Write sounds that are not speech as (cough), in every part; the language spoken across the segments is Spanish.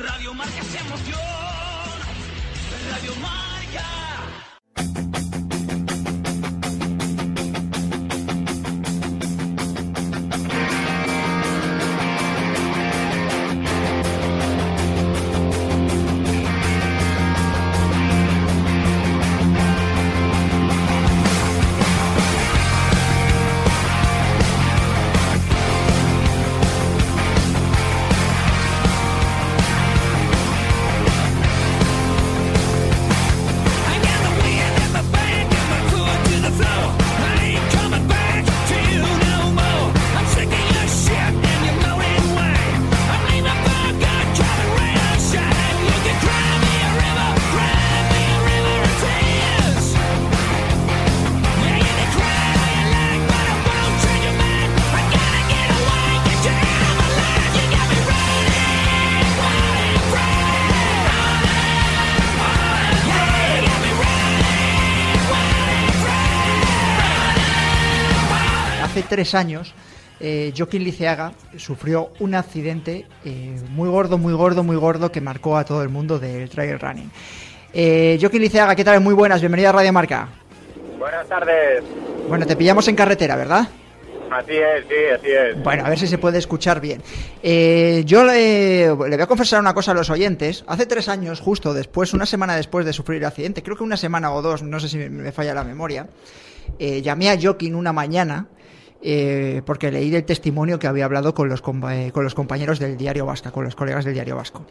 Radio Marca se emoción. Radio Marca. Tres años, eh, Joaquín Liceaga sufrió un accidente eh, muy gordo, muy gordo, muy gordo que marcó a todo el mundo del trail running. Eh, Joaquín Liceaga, ¿qué tal? Muy buenas, bienvenido a Radio Marca. Buenas tardes. Bueno, te pillamos en carretera, ¿verdad? Así es, sí, así es. Bueno, a ver si se puede escuchar bien. Eh, yo le, le voy a confesar una cosa a los oyentes. Hace tres años, justo después, una semana después de sufrir el accidente, creo que una semana o dos, no sé si me, me falla la memoria, eh, llamé a Joaquín una mañana eh, porque leí del testimonio que había hablado con los, eh, con los compañeros del Diario Vasca, con los colegas del Diario Vasco.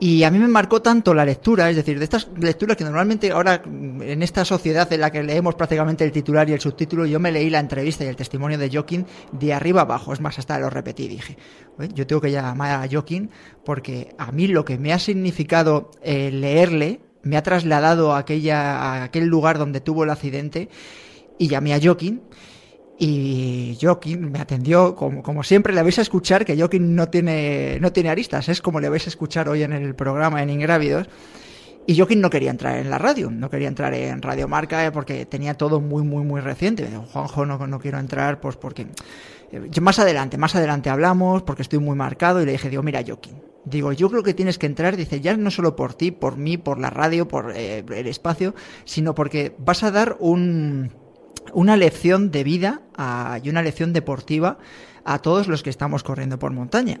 Y a mí me marcó tanto la lectura, es decir, de estas lecturas que normalmente ahora mm, en esta sociedad en la que leemos prácticamente el titular y el subtítulo, yo me leí la entrevista y el testimonio de Joaquín de arriba abajo, es más, hasta lo repetí, dije, "Oye, yo tengo que llamar a Joaquín porque a mí lo que me ha significado eh, leerle me ha trasladado a, aquella, a aquel lugar donde tuvo el accidente y llamé a Joaquín y Joaquín me atendió, como, como siempre le vais a escuchar, que Joaquín no tiene, no tiene aristas, es como le vais a escuchar hoy en el programa en Ingrávidos. Y Joaquín no quería entrar en la radio, no quería entrar en Radio Marca eh, porque tenía todo muy, muy, muy reciente. Me dijo, Juanjo, no, no quiero entrar, pues porque... eh, yo más adelante, más adelante hablamos, porque estoy muy marcado. Y le dije, digo, mira, Joaquín, digo, yo creo que tienes que entrar, dice, ya no solo por ti, por mí, por la radio, por eh, el espacio, sino porque vas a dar un una lección de vida y una lección deportiva a todos los que estamos corriendo por montaña.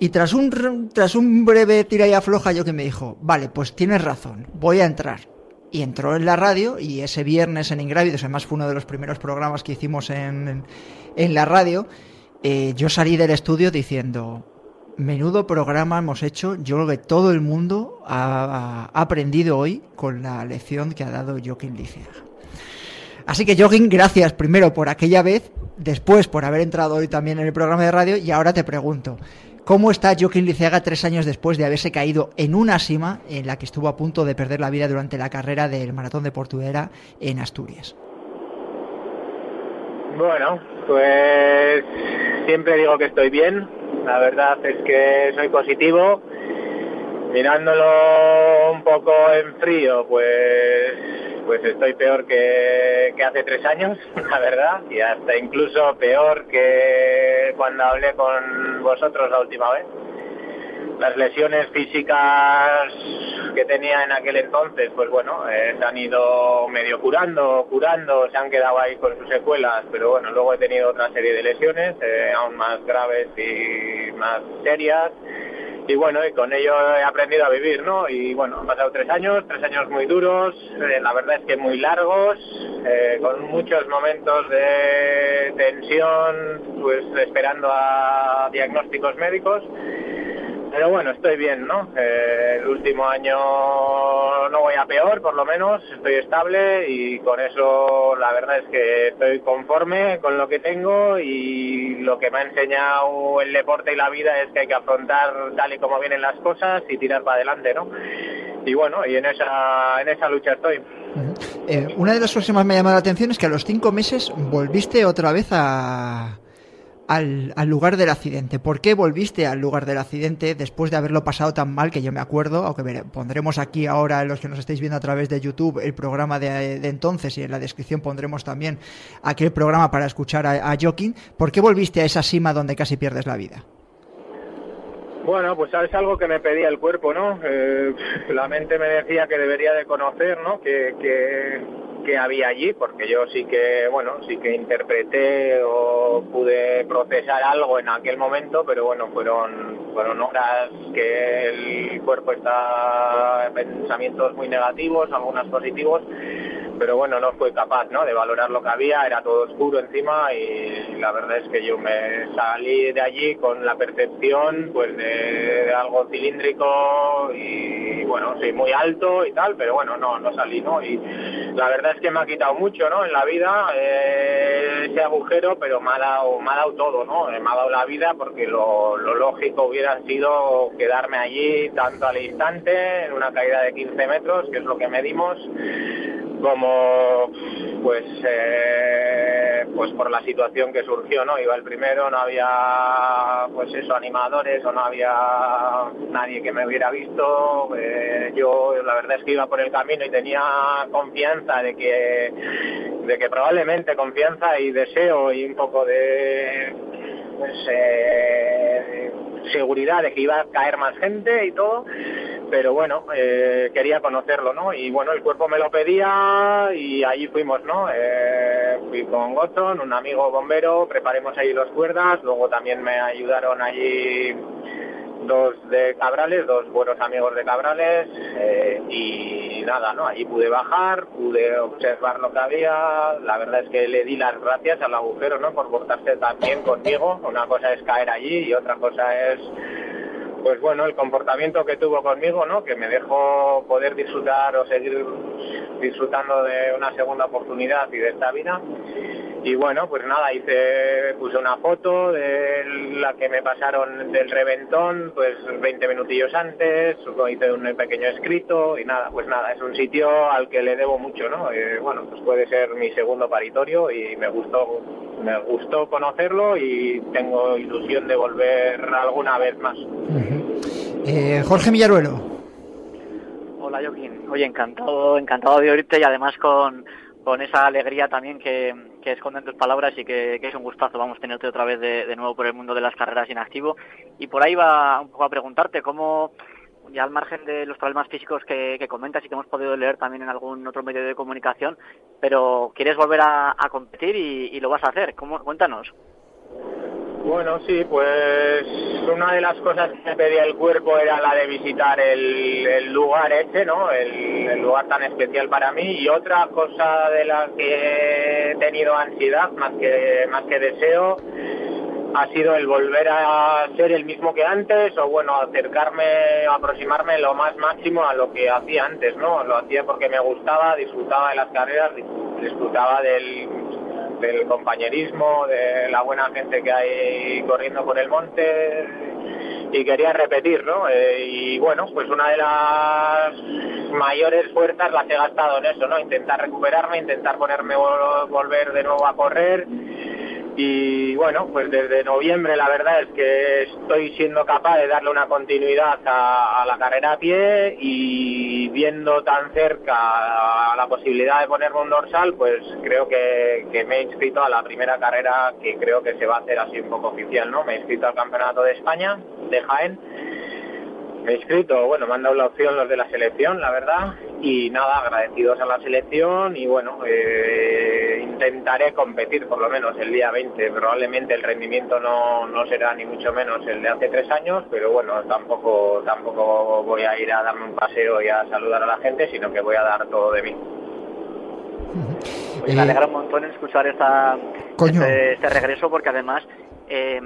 Y tras un, tras un breve tira y afloja, yo me dijo, vale, pues tienes razón, voy a entrar. Y entró en la radio y ese viernes en Ingrávidos, además fue uno de los primeros programas que hicimos en, en- la radio, eh, yo salí del estudio diciendo, menudo programa hemos hecho, yo creo que todo el mundo ha, aprendido hoy con la lección que ha dado Joaquín Liceaga. Así que Joaquín, gracias primero por aquella vez, después por haber entrado hoy también en el programa de radio y ahora te pregunto, ¿cómo está Joaquín Liceaga tres años después de haberse caído en una cima en la que estuvo a punto de perder la vida durante la carrera del Maratón de Portuguera en Asturias? Bueno, pues siempre digo que estoy bien. La verdad es que soy positivo. Mirándolo un poco en frío, pues pues estoy peor que, hace tres años, (laughs) la verdad, y hasta incluso peor que cuando hablé con vosotros la última vez. Las lesiones físicas que tenía en aquel entonces, pues bueno, eh, se han ido medio curando, curando, se han quedado ahí con sus secuelas, pero bueno, luego he tenido otra serie de lesiones, eh, aún más graves y más serias, y bueno, y con ello he aprendido a vivir, ¿no? Y bueno, han pasado tres años, tres años muy duros, eh, la verdad es que muy largos, eh, con muchos momentos de tensión, pues esperando a diagnósticos médicos. Pero bueno, estoy bien, ¿no? Eh, el último año no voy a peor, por lo menos, estoy estable y con eso la verdad es que estoy conforme con lo que tengo y lo que me ha enseñado el deporte y la vida es que hay que afrontar tal y como vienen las cosas y tirar para adelante, ¿no? Y bueno, y en esa, en esa lucha estoy. Eh, una de las cosas que más me ha llamado la atención es que a los cinco meses volviste otra vez a, al, al lugar del accidente. ¿Por qué volviste al lugar del accidente después de haberlo pasado tan mal que yo me acuerdo? Aunque vere- pondremos aquí ahora, los que nos estáis viendo a través de YouTube, el programa de, de entonces y en la descripción pondremos también aquel programa para escuchar a, a. ¿Por qué volviste a esa cima donde casi pierdes la vida? Bueno, pues sabes algo que me pedía el cuerpo, ¿no? Eh, la mente me decía que debería de conocer, ¿no? Que, que, que había allí, porque yo sí que, bueno, sí que interpreté o pude procesar algo en aquel momento, pero bueno, fueron, fueron horas que el cuerpo está pensamientos muy negativos, algunos positivos, pero bueno, no fue capaz ¿no? de valorar lo que había, era todo oscuro encima y la verdad es que yo me salí de allí con la percepción pues de, algo cilíndrico y bueno, sí, muy alto y tal, pero bueno, no, no salí, ¿no? Y la verdad es que me ha quitado mucho, ¿no? En la vida eh, ese agujero, pero me ha, dado, me ha dado todo, ¿no? Eh, Me ha dado la vida porque lo, lo lógico hubiera sido quedarme allí tanto al instante, en una caída de 15 metros, que es lo que medimos, como pues eh, pues por la situación que surgió no iba el primero no había pues animadores o no había nadie que me hubiera visto. Eh, yo la verdad es que iba por el camino y tenía confianza de que de que probablemente confianza y deseo y un poco de pues eh, seguridad de que iba a caer más gente y todo pero bueno, eh, quería conocerlo, ¿no? Y bueno, el cuerpo me lo pedía y allí fuimos, ¿no? Eh, fui con Gotton, un amigo bombero, preparemos ahí los cuerdas, luego también me ayudaron allí dos de Cabrales, dos buenos amigos de Cabrales eh, y nada, ¿no? Allí pude bajar, pude observar lo que había, la verdad es que le di las gracias al agujero, ¿no? Por portarse también conmigo, una cosa es caer allí y otra cosa es pues bueno, el comportamiento que tuvo conmigo, ¿no? Que me dejó poder disfrutar o seguir disfrutando de una segunda oportunidad y de esta vida. Y bueno, pues nada, hice, puse una foto de la que me pasaron del reventón, pues 20 minutillos antes, hice un pequeño escrito y nada, pues nada, es un sitio al que le debo mucho, ¿no? Eh, bueno, pues puede ser mi segundo paritorio y me gustó, me gustó conocerlo y tengo ilusión de volver alguna vez más. Eh, Jorge Millaruelo. Hola Joaquín, oye, encantado, encantado de oírte y además con, con esa alegría también que, que esconden tus palabras y que, es un gustazo, vamos, tenerte otra vez de, nuevo por el mundo de las carreras en activo. Y por ahí va un poco a preguntarte cómo, ya al margen de los problemas físicos que, comentas y que hemos podido leer también en algún otro medio de comunicación, pero quieres volver a, a competir y, y lo vas a hacer. ¿Cómo? Cuéntanos. Bueno, sí, pues una de las cosas que me pedía el cuerpo era la de visitar el, lugar ese, ¿no? El, el, lugar tan especial para mí. Y otra cosa de la que he tenido ansiedad, más que, más que deseo, ha sido el volver a ser el mismo que antes o bueno, acercarme, aproximarme lo más máximo a lo que hacía antes, ¿no? Lo hacía porque me gustaba, disfrutaba de las carreras, disfrutaba del del compañerismo, de la buena gente que hay corriendo por el monte y quería repetir, ¿no? Eh, y bueno, pues una de las mayores fuerzas las he gastado en eso, ¿no? Intentar recuperarme, intentar ponerme volver de nuevo a correr y bueno, pues desde noviembre la verdad es que estoy siendo capaz de darle una continuidad a, a, la carrera a pie y viendo tan cerca la posibilidad de ponerme un dorsal, pues creo que, que, me he inscrito a la primera carrera que creo que se va a hacer así un poco oficial, ¿no? Me he inscrito al Campeonato de España de Jaén me he inscrito, bueno, me han dado la opción los de la selección, la verdad, y nada, agradecidos a la selección y bueno, eh, intentaré competir por lo menos el día 20. Probablemente el rendimiento no, no será ni mucho menos el de hace tres años, pero bueno, tampoco, tampoco voy a ir a darme un paseo y a saludar a la gente, sino que voy a dar todo de mí. Pues me alegra un montón escuchar esta, este, este, regreso porque además... Eh,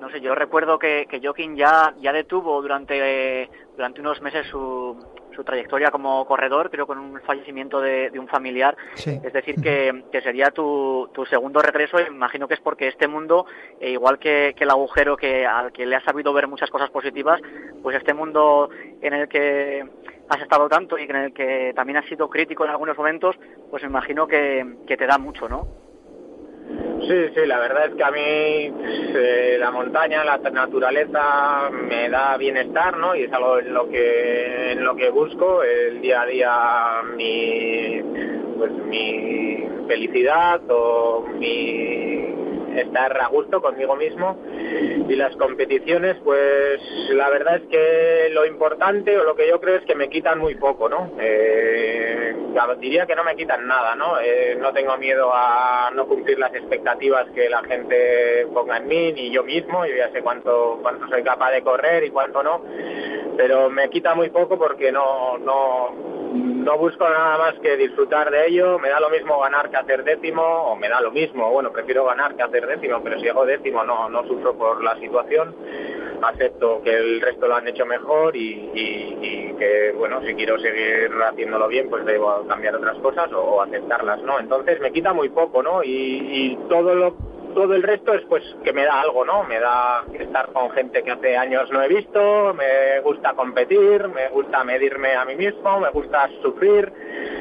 no sé, yo recuerdo que, que Joaquín ya, ya detuvo durante, durante unos meses su, su trayectoria como corredor, pero con un fallecimiento de, de un familiar. Sí. Es decir, que, que sería tu, tu, segundo regreso. Imagino que es porque este mundo, eh, igual que, que, el agujero que al que le has sabido ver muchas cosas positivas, pues este mundo en el que has estado tanto y en el que también has sido crítico en algunos momentos, pues me imagino que, que te da mucho, ¿no? Sí, sí, la verdad es que a mí eh, la montaña, la naturaleza me da bienestar, ¿no? Y es algo en lo que en lo que busco el día a día mi pues mi felicidad o mi estar a gusto conmigo mismo. Y las competiciones, pues la verdad es que lo importante o lo que yo creo es que me quitan muy poco, ¿no? Eh, diría que no me quitan nada, ¿no? Eh, no tengo miedo a no cumplir las expectativas que la gente ponga en mí, ni yo mismo, yo ya sé cuánto, cuánto soy capaz de correr y cuánto no, pero me quita muy poco porque no, no, no busco nada más que disfrutar de ello, me da lo mismo ganar que hacer décimo, o me da lo mismo, bueno, prefiero ganar que hacer décimo, pero si hago décimo no, no sufro por la situación, acepto que el resto lo han hecho mejor y, y- y que, bueno, si quiero seguir haciéndolo bien, pues debo cambiar otras cosas o, aceptarlas, ¿no? Entonces me quita muy poco, ¿no? Y, y todo lo todo el resto es pues que me da algo, ¿no? Me da estar con gente que hace años no he visto, me gusta competir, me gusta medirme a mí mismo, me gusta sufrir.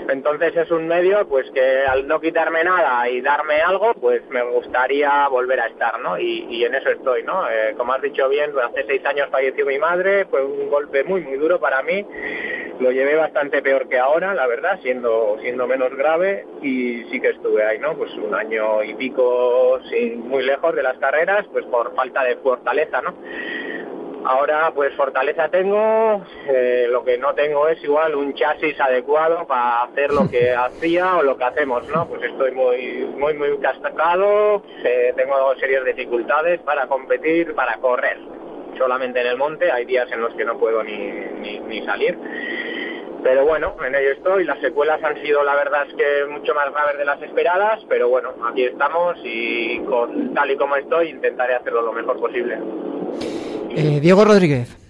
Entonces es un medio pues que al no quitarme nada y darme algo, pues me gustaría volver a estar, ¿no? Y, y en eso estoy, ¿no? Eh, como has dicho bien, hace seis años falleció mi madre, fue un golpe muy, muy duro para mí. Lo llevé bastante peor que ahora, la verdad, siendo, siendo menos grave y sí que estuve ahí, ¿no? Pues un año y pico sin, muy lejos de las carreras, pues por falta de fortaleza, ¿no? Ahora pues fortaleza tengo, eh, lo que no tengo es igual un chasis adecuado para hacer lo que (laughs) hacía o lo que hacemos, ¿no? Pues estoy muy muy muy cascado, eh, tengo serias dificultades para competir, para correr. Solamente en el monte hay días en los que no puedo ni, ni, ni salir. Pero bueno, en ello estoy. Las secuelas han sido, la verdad, es que mucho más graves de las esperadas. Pero bueno, aquí estamos y con tal y como estoy intentaré hacerlo lo mejor posible. Eh, Diego Rodríguez.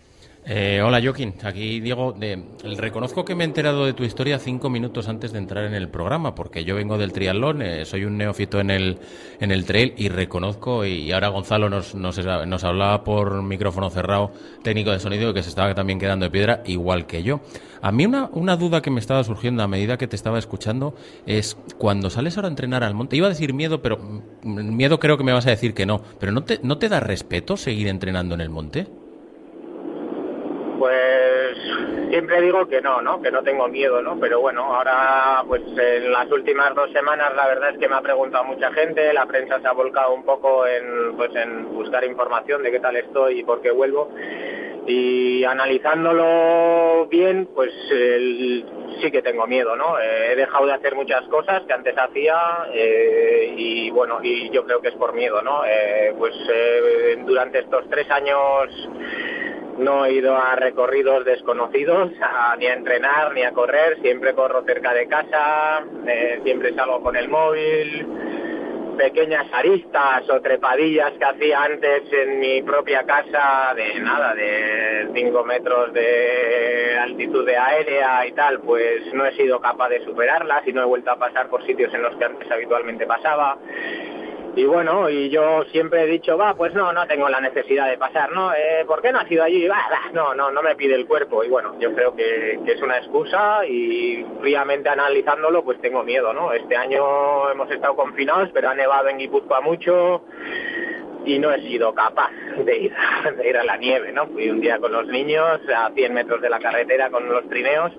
Eh, hola Joaquín, aquí Diego. De, reconozco que me he enterado de tu historia cinco minutos antes de entrar en el programa, porque yo vengo del triatlón, eh, soy un neófito en el, en el trail y reconozco, y ahora Gonzalo nos, nos, nos hablaba por micrófono cerrado, técnico de sonido, que se estaba también quedando de piedra, igual que yo. A mí una, una duda que me estaba surgiendo a medida que te estaba escuchando es cuando sales ahora a entrenar al monte, iba a decir miedo, pero mm, miedo creo que me vas a decir que no, pero ¿no te, no te da respeto seguir entrenando en el monte? Pues siempre digo que no, ¿no? Que no tengo miedo, ¿no? Pero bueno, ahora pues en las últimas dos semanas la verdad es que me ha preguntado mucha gente, la prensa se ha volcado un poco en pues en buscar información de qué tal estoy y por qué vuelvo. Y analizándolo bien, pues el- sí que tengo miedo, ¿no? Eh, he dejado de hacer muchas cosas que antes hacía eh, y bueno, y yo creo que es por miedo, ¿no? Eh, pues eh, durante estos tres años no he ido a recorridos desconocidos, ni a entrenar, ni a correr, siempre corro cerca de casa, eh, siempre salgo con el móvil, pequeñas aristas o trepadillas que hacía antes en mi propia casa de nada, de 5 metros de altitud de aérea y tal, pues no he sido capaz de superarlas y no he vuelto a pasar por sitios en los que antes habitualmente pasaba. Y bueno, y yo siempre he dicho, va, pues no, no tengo la necesidad de pasar, ¿no? Eh, ¿Por qué no has ido allí? No, no, no me pide el cuerpo. Y bueno, yo creo que, que es una excusa y fríamente analizándolo, pues tengo miedo, ¿no? Este año hemos estado confinados, pero ha nevado en Guipúzcoa mucho y no he sido capaz de ir, (laughs) de ir a la nieve, ¿no? Fui un día con los niños a 100 metros de la carretera con los trineos,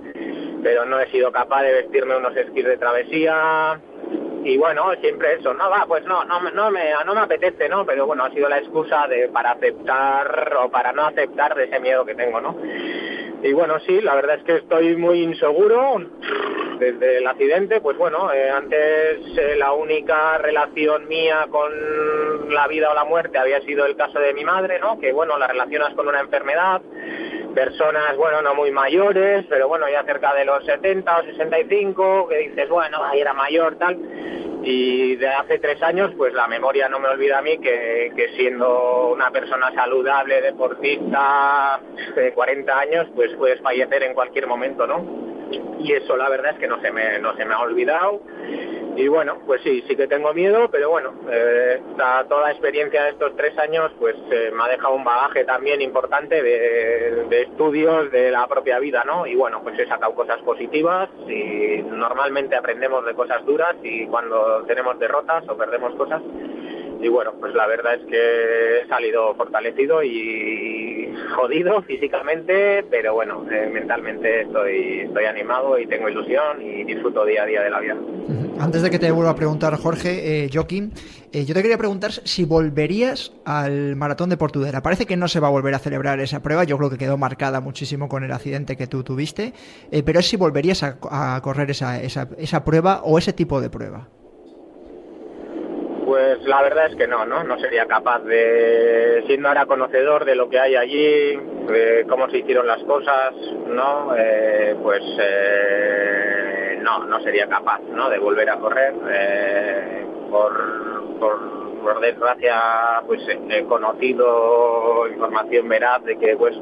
pero no he sido capaz de vestirme unos esquís de travesía, y bueno, siempre eso, no va, pues no, no, no me, no me apetece, ¿no? Pero bueno, ha sido la excusa de, para aceptar o para no aceptar de ese miedo que tengo, ¿no? Y bueno, sí, la verdad es que estoy muy inseguro desde el accidente, pues bueno, eh, antes eh, la única relación mía con la vida o la muerte había sido el caso de mi madre, ¿no? Que bueno, la relacionas con una enfermedad, personas, bueno, no muy mayores, pero bueno, ya cerca de los 70 o 65, que dices, bueno, ahí era mayor, tal. Y de hace tres años, pues la memoria no me olvida a mí que, siendo una persona saludable, deportista, de 40 años, pues puedes fallecer en cualquier momento, ¿no? y eso la verdad es que no se me, no se me ha olvidado y bueno, pues sí, sí que tengo miedo, pero bueno, eh, toda la experiencia de estos tres años pues eh, me ha dejado un bagaje también importante de, de estudios de la propia vida, ¿no? Y bueno, pues he sacado cosas positivas y normalmente aprendemos de cosas duras y cuando tenemos derrotas o perdemos cosas y bueno, pues la verdad es que he salido fortalecido y jodido (laughs) físicamente, pero bueno, eh, mentalmente estoy, estoy animado y tengo ilusión y disfruto día a día de la vida. Antes de que te vuelva a preguntar, Jorge, eh, Joaquín, eh, yo te quería preguntar si volverías al maratón de Portudera. Parece que no se va a volver a celebrar esa prueba, yo creo que quedó marcada muchísimo con el accidente que tú tuviste, eh, pero es si volverías a, a correr esa, esa, esa prueba o ese tipo de prueba. Pues la verdad es que no, ¿no? No sería capaz de, siendo ahora conocedor de lo que hay allí, de cómo se hicieron las cosas, ¿no? Eh, pues eh, no, no sería capaz, ¿no? De volver a correr. eh, por, por, por desgracia, pues he conocido información veraz de que, pues,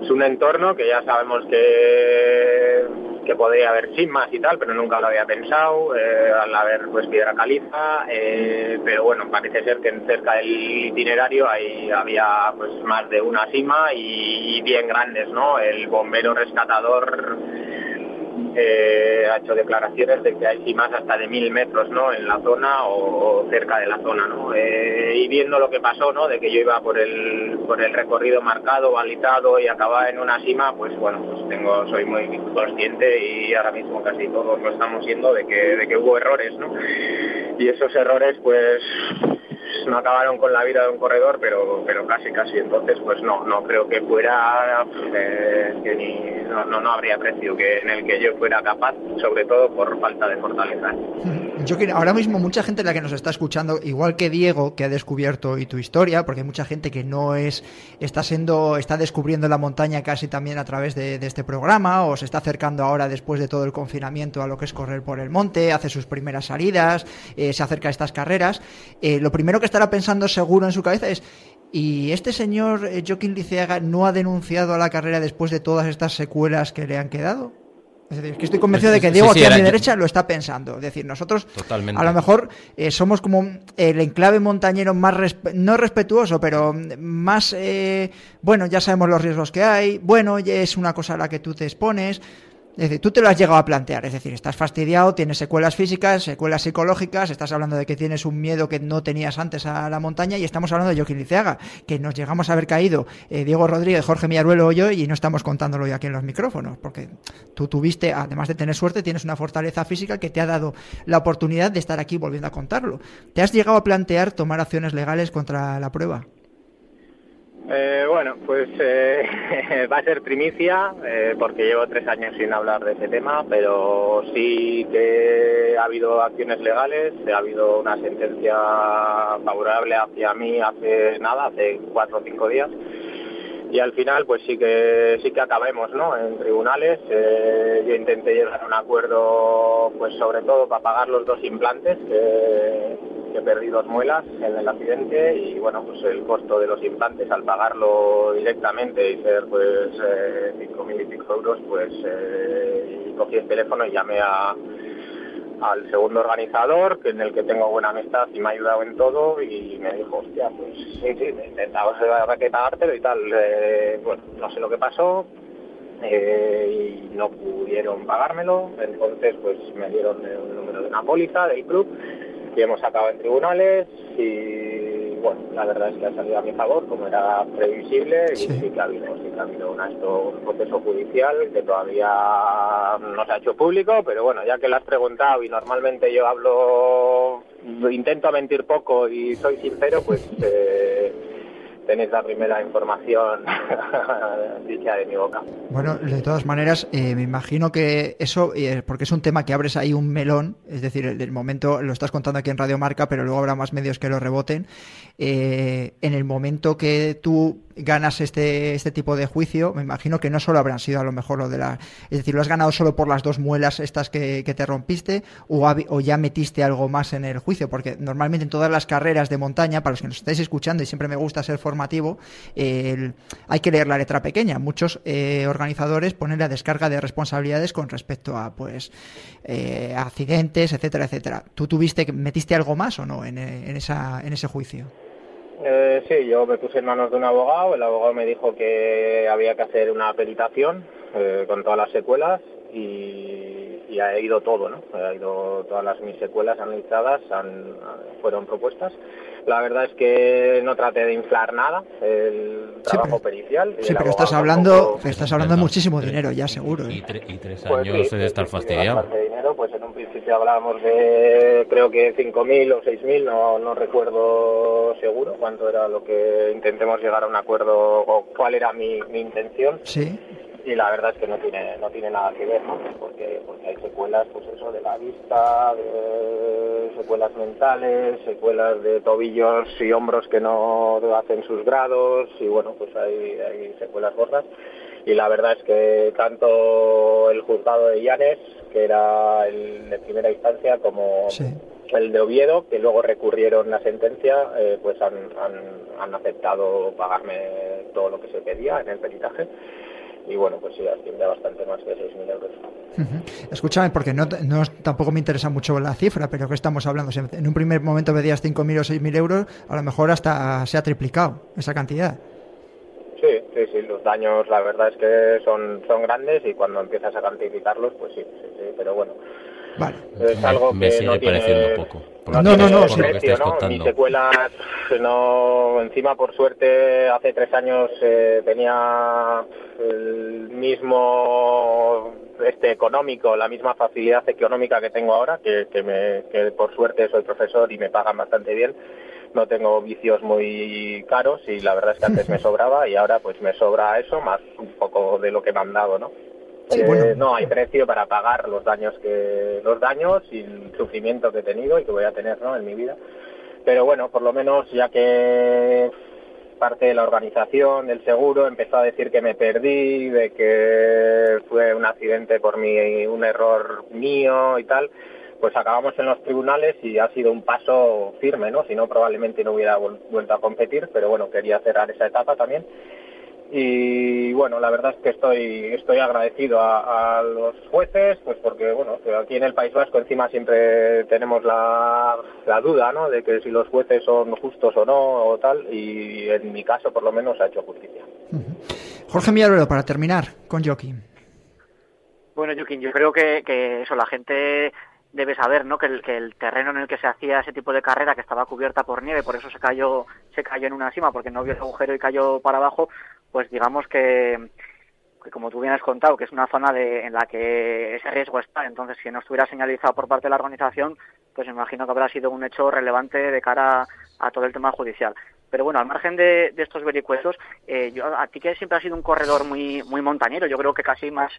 es un entorno que ya sabemos que que podría haber chismas y tal, pero nunca lo había pensado, eh, al haber pues piedra caliza, eh, pero bueno, parece ser que en cerca del itinerario ahí había pues más de una cima y, y bien grandes, ¿no? El bombero rescatador eh, ha hecho declaraciones de que hay cimas hasta de mil metros ¿no? en la zona o, cerca de la zona. ¿no? Eh, y viendo lo que pasó, ¿no? de que yo iba por el, por el recorrido marcado, balizado y acababa en una cima, pues bueno, pues tengo, soy muy consciente y ahora mismo casi todos lo estamos siendo de que, de que hubo errores. ¿no? Y esos errores pues no acabaron con la vida de un corredor, pero pero casi casi. Entonces, pues no, no creo que fuera eh, que ni no, no, no habría precio que en el que yo fuera capaz, sobre todo por falta de fortaleza. (laughs) Yo que ahora mismo mucha gente la que nos está escuchando, igual que Diego, que ha descubierto y tu historia, porque hay mucha gente que no es, está siendo, está descubriendo la montaña casi también a través de, de este programa, o se está acercando ahora después de todo el confinamiento a lo que es correr por el monte, hace sus primeras salidas, eh, se acerca a estas carreras. Eh, lo primero que estará pensando seguro en su cabeza es ¿Y este señor eh, Joaquín Liceaga no ha denunciado a la carrera después de todas estas secuelas que le han quedado? Es decir, es que estoy convencido de que Diego sí, aquí a mi derecha lo está pensando. Es decir, nosotros Totalmente. a lo mejor eh, somos como el enclave montañero más, resp- no respetuoso, pero más, eh, bueno, ya sabemos los riesgos que hay, bueno, es una cosa a la que tú te expones. Es decir, tú te lo has llegado a plantear, es decir, estás fastidiado, tienes secuelas físicas, secuelas psicológicas, estás hablando de que tienes un miedo que no tenías antes a la montaña y estamos hablando de Joaquín Liceaga, que nos llegamos a haber caído eh, Diego Rodríguez, Jorge Millaruelo o yo y no estamos contándolo hoy aquí en los micrófonos, porque tú tuviste, además de tener suerte, tienes una fortaleza física que te ha dado la oportunidad de estar aquí volviendo a contarlo. ¿Te has llegado a plantear tomar acciones legales contra la prueba? Eh, bueno, pues eh, (laughs) va a ser primicia eh, porque llevo tres años sin hablar de ese tema, pero sí que ha habido acciones legales, ha habido una sentencia favorable hacia mí hace nada, hace cuatro o cinco días. Y al final, pues sí que sí que acabemos, ¿no? En tribunales. Eh, yo intenté llegar a un acuerdo, pues sobre todo para pagar los dos implantes que perdí dos muelas en el accidente y bueno, pues el costo de los implantes al pagarlo directamente y ser pues eh, cinco mil y pico euros, pues eh, cogí el teléfono y llamé a al segundo organizador, que en el que tengo buena amistad y me ha ayudado en todo, y me dijo, hostia, pues sí, sí, intentamos que pagártelo y tal. Eh, bueno, no sé lo que pasó, eh, y no pudieron pagármelo, entonces pues me dieron el número de una póliza del club que hemos sacado en tribunales y bueno, la verdad es que ha salido a mi favor como era previsible y Sí. que ha habido, sí que ha habido esto, un proceso judicial que todavía no se ha hecho público, pero bueno, ya que lo has preguntado y normalmente yo hablo, intento mentir poco y soy sincero, pues (laughs) eh, tenéis la primera información (laughs) dicha de mi boca. Bueno, de todas maneras, eh, me imagino que eso, eh, porque es un tema que abres ahí un melón, es decir, el del momento, lo estás contando aquí en Radio Marca, pero luego habrá más medios que lo reboten. Eh, en el momento que tú ganas este, este tipo de juicio, me imagino que no solo habrán sido a lo mejor lo de la... Es decir, ¿lo has ganado solo por las dos muelas estas que, que te rompiste o, o ya metiste algo más en el juicio? Porque normalmente en todas las carreras de montaña, para los que nos estáis escuchando y siempre me gusta ser formativo, eh, hay que leer la letra pequeña. Muchos eh, organizadores ponen la descarga de responsabilidades con respecto a pues eh, accidentes, etcétera, etcétera. ¿Tú tuviste, metiste algo más o no en, en esa, en ese juicio? Eh, sí, yo me puse en manos de un abogado. El abogado me dijo que había que hacer una peritación eh, con todas las secuelas y, y ha ido todo, ¿no? Ha ido todas las mis secuelas analizadas, han, fueron propuestas. La verdad es que no traté de inflar nada el trabajo pero- pericial. Sí, pero estás hablando, tampoco- estás hablando de muchísimo dinero ya, seguro. Y, ¿eh? tre- y tres Pues años sí, de estar sí, sí, fastidiado. bastante dinero, pues en un principio hablábamos de creo que 5.000 o 6.000, no, no recuerdo seguro cuánto era lo que intentemos llegar a un acuerdo o cuál era mi, mi intención Sí, y la verdad es que no tiene no tiene nada que ver, ¿no? Porque, porque hay secuelas, pues eso, de la vista, de secuelas mentales, secuelas de tobillos y hombros que no hacen sus grados y bueno, pues hay, hay secuelas gordas y la verdad es que tanto el juzgado de Llanes, que era el de primera instancia, como sí. el de Oviedo, que luego recurrieron la sentencia, eh, pues han, han, han aceptado pagarme todo lo que se pedía en el peritaje. Y bueno, pues sí, asciende a bastante más de 6.000 euros. Ujú. Escúchame, porque no, no tampoco me interesa mucho la cifra, pero que estamos hablando? Si en un primer momento pedías 5.000 o 6.000 euros, a lo mejor hasta se ha triplicado esa cantidad. Sí, sí, sí, los daños la verdad es que son, son grandes y cuando empiezas a cuantificarlos, pues sí, sí, sí, pero bueno, Vale. es Me- algo me que sigue no tiene, pareciendo poco. Por No, tiene no, no, por sí. precio, ¿no? Mis secuelas, no, encima por suerte hace tres años eh, tenía el mismo este económico, la misma facilidad económica que tengo ahora, que, que, me, que por suerte soy profesor y me pagan bastante bien. No tengo vicios muy caros y la verdad es que antes me (laughs) sobraba y ahora pues me sobra eso más un poco de lo que me han dado, ¿no? Sí, Eh, bueno. no hay precio para pagar los daños que los daños y el sufrimiento que he tenido y que voy a tener ¿no? en mi vida pero bueno por lo menos ya que parte de la organización del seguro empezó a decir que me perdí de que fue un accidente por mi un error mío y tal pues acabamos en los tribunales y ha sido un paso firme no si no probablemente no hubiera vuelto a competir pero bueno quería cerrar esa etapa también y bueno la verdad es que estoy estoy agradecido a, a los jueces pues porque bueno aquí en el País Vasco encima siempre tenemos la, la duda no de que si los jueces son justos o no o tal y en mi caso por lo menos ha hecho justicia Jorge Miaruelo, para terminar con Joaquín. Bueno, Yukin, yo creo que, que eso, la gente debe saber, ¿no? Que el, que el terreno en el que se hacía ese tipo de carrera, que estaba cubierta por nieve, por eso se cayó, se cayó en una cima, porque no vio el agujero y cayó para abajo, pues digamos que, como tú bien has contado, que es una zona de, en la que ese riesgo está. Entonces, si no estuviera señalizado por parte de la organización, pues me imagino que habrá sido un hecho relevante de cara a todo el tema judicial. Pero bueno, al margen de, de estos vericuetos, eh, yo, a ti que siempre has sido un corredor muy, muy montañero, yo creo que casi más,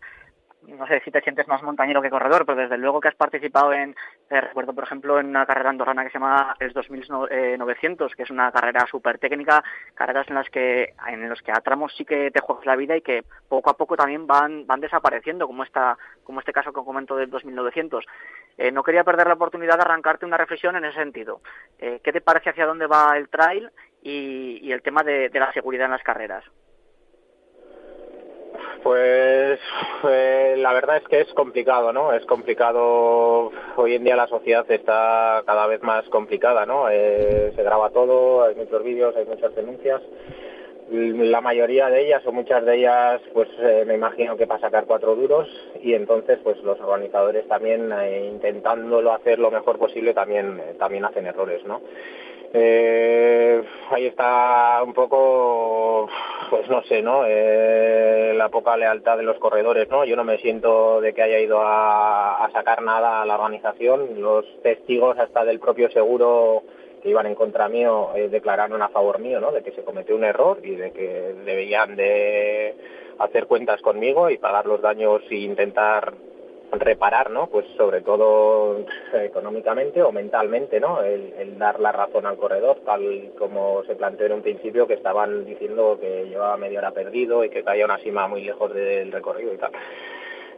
no sé si te sientes más montañero que corredor, pero desde luego que has participado en, eh, recuerdo por ejemplo, en una carrera andorrana que se llama el 2900, que es una carrera súper técnica, carreras en las que, en los que a tramos sí que te juegas la vida y que poco a poco también van, van desapareciendo, como esta, como este caso que comento del 2900. Eh, no quería perder la oportunidad de arrancarte una reflexión en ese sentido. Eh, ¿Qué te parece hacia dónde va el trail y, el tema de la seguridad en las carreras? Pues eh, la verdad es que es complicado, ¿no? Es complicado. Hoy en día la sociedad está cada vez más complicada, ¿no? Eh, se graba todo, hay muchos vídeos, hay muchas denuncias. La mayoría de ellas o muchas de ellas, pues eh, me imagino que para sacar cuatro duros y entonces, pues los organizadores también eh, intentándolo hacer lo mejor posible también eh, también hacen errores, ¿no? Eh, ahí está un poco, pues no sé, ¿no? Eh, la poca lealtad de los corredores, ¿no? Yo no me siento de que haya ido a, sacar nada a la organización. Los testigos hasta del propio seguro que iban en contra mío eh, declararon a favor mío, ¿no? De que se cometió un error y de que debían de hacer cuentas conmigo y pagar los daños e intentar reparar, ¿no? Pues sobre todo eh, económicamente o mentalmente, ¿no? El, dar la razón al corredor, tal como se planteó en un principio, que estaban diciendo que llevaba media hora perdido y que caía una cima muy lejos del recorrido y tal.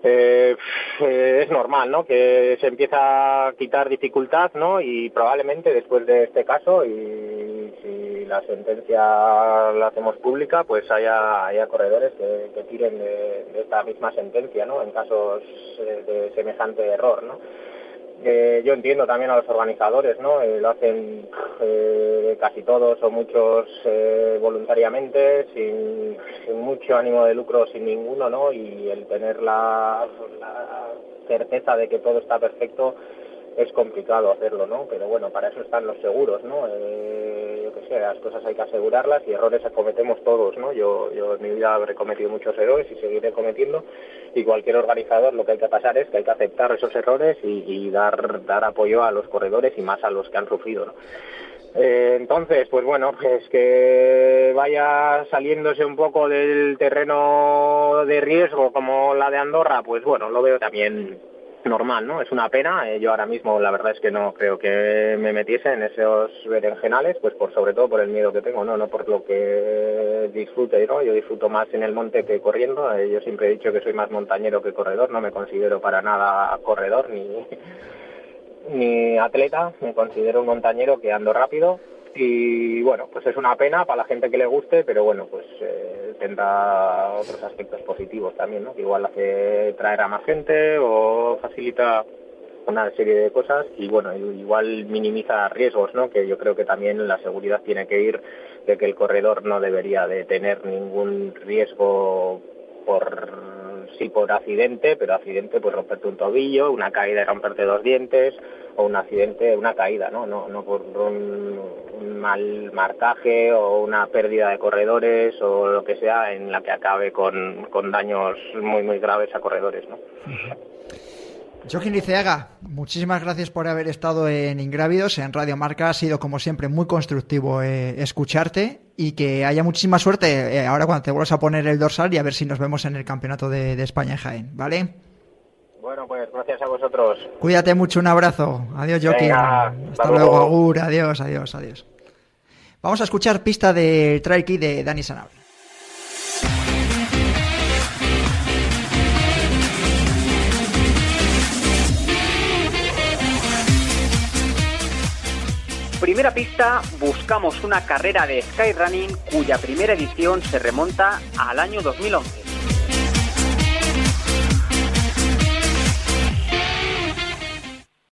Eh, es normal, ¿no? Que se empieza a quitar dificultad, ¿no? Y probablemente después de este caso y la sentencia la hacemos pública, pues haya, haya corredores que, tiren de, esta misma sentencia, ¿no? En casos de semejante error, ¿no? Eh, yo entiendo también a los organizadores, ¿no? Eh, lo hacen eh, casi todos o muchos eh, voluntariamente, sin, mucho ánimo de lucro, sin ninguno, ¿no? Y el tener la, certeza de que todo está perfecto, es complicado hacerlo, ¿no? Pero bueno, para eso están los seguros, ¿no? Eh, yo qué sé, las cosas hay que asegurarlas y errores cometemos todos, ¿no? Yo, yo en mi vida habré cometido muchos errores y seguiré cometiendo y cualquier organizador lo que hay que pasar es que hay que aceptar esos errores y, dar, dar apoyo a los corredores y más a los que han sufrido, ¿no? Eh, entonces, pues bueno, pues que vaya saliéndose un poco del terreno de riesgo como la de Andorra, pues bueno, lo veo también normal, ¿no? Es una pena. eh, yo ahora mismo la verdad es que no creo que me metiese en esos berenjenales, pues por sobre todo por el miedo que tengo, no, no por lo que disfrute, ¿no? Yo disfruto más en el monte que corriendo. eh, yo siempre he dicho que soy más montañero que corredor, no me considero para nada corredor ni (laughs) ni atleta, me considero un montañero que ando rápido y bueno, pues es una pena para la gente que le guste, pero bueno, pues eh, tendrá otros aspectos positivos también, ¿no? Que igual hace traer a más gente o facilita una serie de cosas y bueno, igual minimiza riesgos, ¿no? Que yo creo que también la seguridad tiene que ir de que el corredor no debería de tener ningún riesgo por sí por accidente, pero accidente pues romperte un tobillo, una caída y romperte dos dientes, o un accidente, una caída, ¿no? No, no por un, mal marcaje o una pérdida de corredores o lo que sea en la que acabe con, con daños muy muy graves a corredores, ¿no? Joaquín Liceaga, muchísimas gracias por haber estado en Ingrávidos, en Radio Marca. Ha sido, como siempre, muy constructivo eh, escucharte y que haya muchísima suerte eh, ahora cuando te vuelvas a poner el dorsal y a ver si nos vemos en el Campeonato de, de España en Jaén, ¿vale? Bueno, pues gracias a vosotros. Cuídate mucho, un abrazo. Adiós, Joaquín. Venga, Hasta luego, luego. Agur. Adiós, adiós, adiós. Vamos a escuchar pista de Trail Key de Dani Sanabria. Primera pista, buscamos una carrera de Skyrunning cuya primera edición se remonta al año 2011.